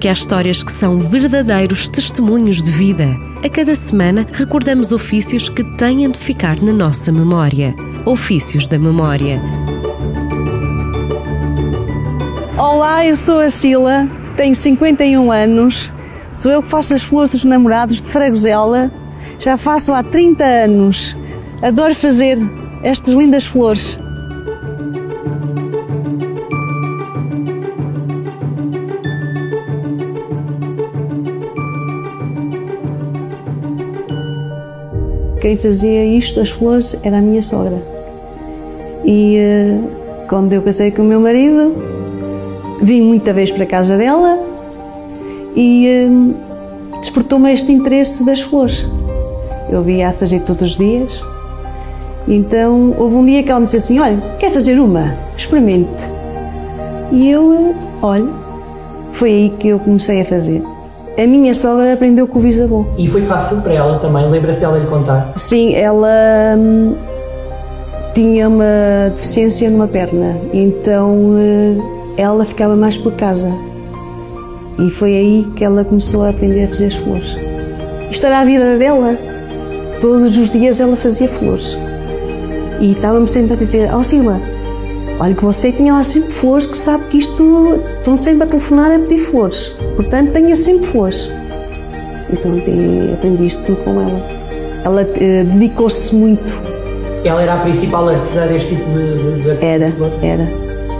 porque há histórias que são verdadeiros testemunhos de vida. A cada semana recordamos ofícios que têm de ficar na nossa memória. Ofícios da Memória. Olá, eu sou a Sila, tenho 51 anos, sou eu que faço as flores dos namorados de Fragosela, já faço há 30 anos. Adoro fazer estas lindas flores. Quem fazia isto, as flores, era a minha sogra. E uh, quando eu casei com o meu marido, vim muita vez para a casa dela e uh, despertou-me este interesse das flores. Eu via a fazer todos os dias. Então houve um dia que ela me disse assim: Olha, quer fazer uma? Experimente. E eu, uh, olha, foi aí que eu comecei a fazer. A minha sogra aprendeu com o bisavô. E foi fácil para ela também? Lembra-se dela lhe contar? Sim, ela hum, tinha uma deficiência numa perna, então hum, ela ficava mais por casa. E foi aí que ela começou a aprender a fazer as flores. Isto era a vida dela. Todos os dias ela fazia flores. E estava-me sempre a dizer: Ó oh, Sila, olha que você tinha lá sempre flores, que sabe que isto estão sempre a telefonar a pedir flores. Portanto, tenha sempre flores. Então, aprendi isto tudo com ela. Ela uh, dedicou-se muito. Ela era a principal artesã deste tipo de, de Era, era.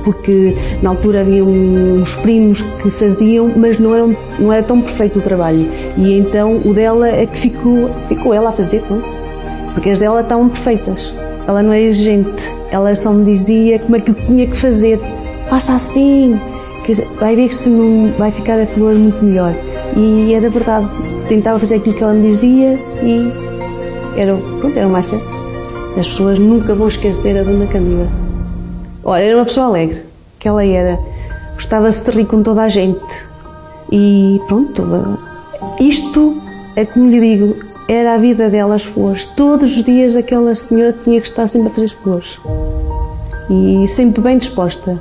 Porque na altura havia uns primos que faziam, mas não, eram, não era tão perfeito o trabalho. E então o dela é que ficou, ficou ela a fazer, não? porque as dela estavam perfeitas. Ela não era exigente ela só me dizia como é que eu tinha que fazer. Faça assim, que vai ver que se não vai ficar a flor muito melhor. E era verdade. Tentava fazer aquilo que ela me dizia e era, pronto, era o mais certo. As pessoas nunca vão esquecer a Dona Cândida. Olha, era uma pessoa alegre, que ela era. Gostava-se de rir com toda a gente. E pronto, isto é como lhe digo, era a vida dela as flores. Todos os dias aquela senhora tinha que estar sempre a fazer as flores. E sempre bem disposta.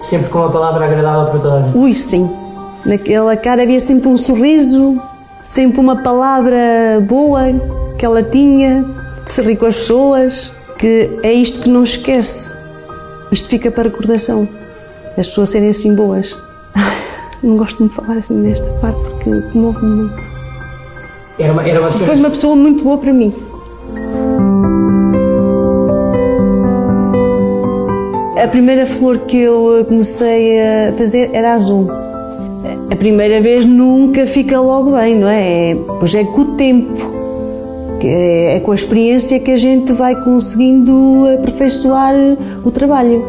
Sempre com uma palavra agradável para toda a gente. Ui, sim. Naquela cara havia sempre um sorriso, sempre uma palavra boa que ela tinha, de se rir com as pessoas, que é isto que não esquece. Isto fica para recordação. As pessoas serem assim boas. Não gosto de falar assim nesta parte porque comove-me muito. Era uma, era uma Foi uma pessoa muito boa para mim. A primeira flor que eu comecei a fazer era azul. A primeira vez nunca fica logo bem, não é? é pois é com o tempo, é, é com a experiência que a gente vai conseguindo aperfeiçoar o trabalho.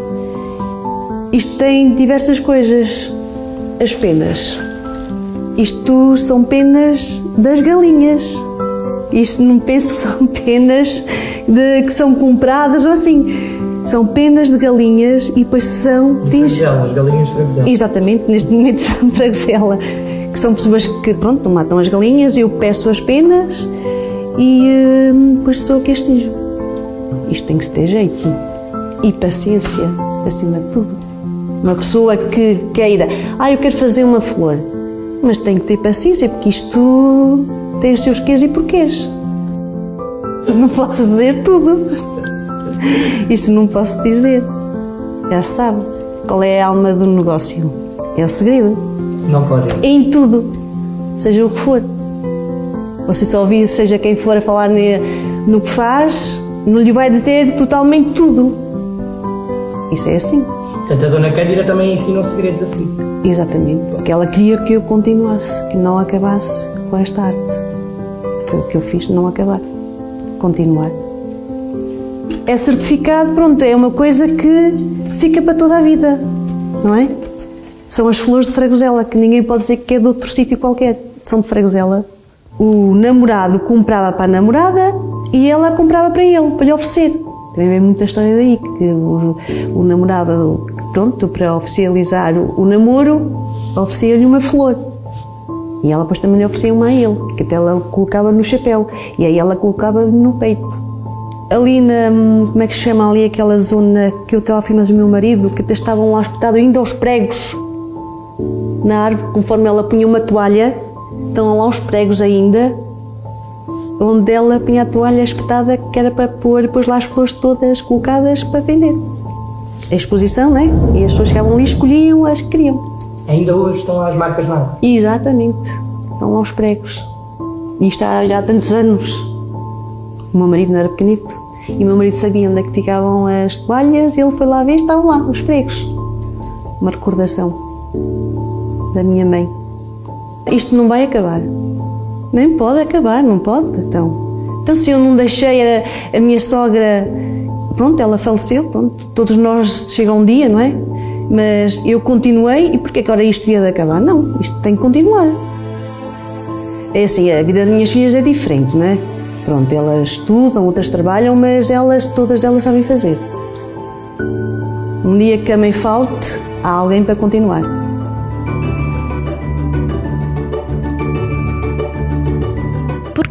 Isto tem diversas coisas. As penas isto são penas das galinhas. Isto não penso que são penas de, que são compradas ou assim. São penas de galinhas e depois são. De tens... as galinhas de. Exatamente, neste momento são fragosela. Que são pessoas que, pronto, matam as galinhas, eu peço as penas e hum, depois sou que as tinjo. Isto tem que se ter jeito. E paciência, acima de tudo. Uma pessoa que queira, ah, eu quero fazer uma flor mas tem que ter paciência, porque isto tem os seus quês e porquês. Não posso dizer tudo. Isso não posso dizer. Já sabe qual é a alma do negócio. É o segredo. Não pode. Em tudo, seja o que for. Você só ouvir, seja quem for a falar no que faz, não lhe vai dizer totalmente tudo. Isso é assim. Portanto, a Dona Cândida também ensina segredos assim. Exatamente, porque ela queria que eu continuasse, que não acabasse com esta arte. Foi o que eu fiz, não acabar, continuar. É certificado, pronto, é uma coisa que fica para toda a vida, não é? São as flores de Fragosela, que ninguém pode dizer que é de outro sítio qualquer, são de Fragosela. O namorado comprava para a namorada e ela comprava para ele, para lhe oferecer. Também vem muita história daí, que o, o namorado pronto, para oficializar o, o namoro, oferecia-lhe uma flor. E ela depois também lhe oferecia uma a ele, que até ela colocava no chapéu. E aí ela colocava no peito. Ali na, como é que se chama ali aquela zona que eu estava a filmar o meu marido, que até estavam lá espetados ainda aos pregos. na árvore, conforme ela punha uma toalha, estão lá os pregos ainda, onde ela punha a toalha espetada, que era para pôr depois lá as flores todas colocadas para vender. A exposição, né? E as pessoas chegavam ali e escolhiam as que queriam. Ainda hoje estão lá as marcas lá. Exatamente. Estão lá os pregos. E isto há já há tantos anos. O meu marido não era pequenito. E o meu marido sabia onde é que ficavam as toalhas e ele foi lá ver, estavam lá, os pregos. Uma recordação da minha mãe. Isto não vai acabar. Nem pode acabar, não pode, então. Então se eu não deixei a, a minha sogra, pronto, ela faleceu, pronto, todos nós chega um dia, não é? Mas eu continuei e porque agora isto devia de acabar? Não, isto tem que continuar. É assim, a vida das minhas filhas é diferente, não é? Pronto, elas estudam, outras trabalham, mas elas, todas elas sabem fazer. Um dia que a mãe falte, há alguém para continuar.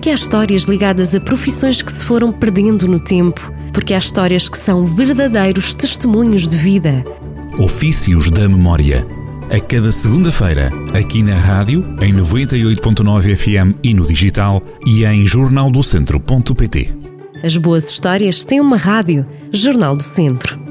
Porque há histórias ligadas a profissões que se foram perdendo no tempo. Porque há histórias que são verdadeiros testemunhos de vida. Ofícios da Memória. A cada segunda-feira, aqui na rádio, em 98.9 FM e no digital e em jornaldocentro.pt. As boas histórias têm uma rádio, Jornal do Centro.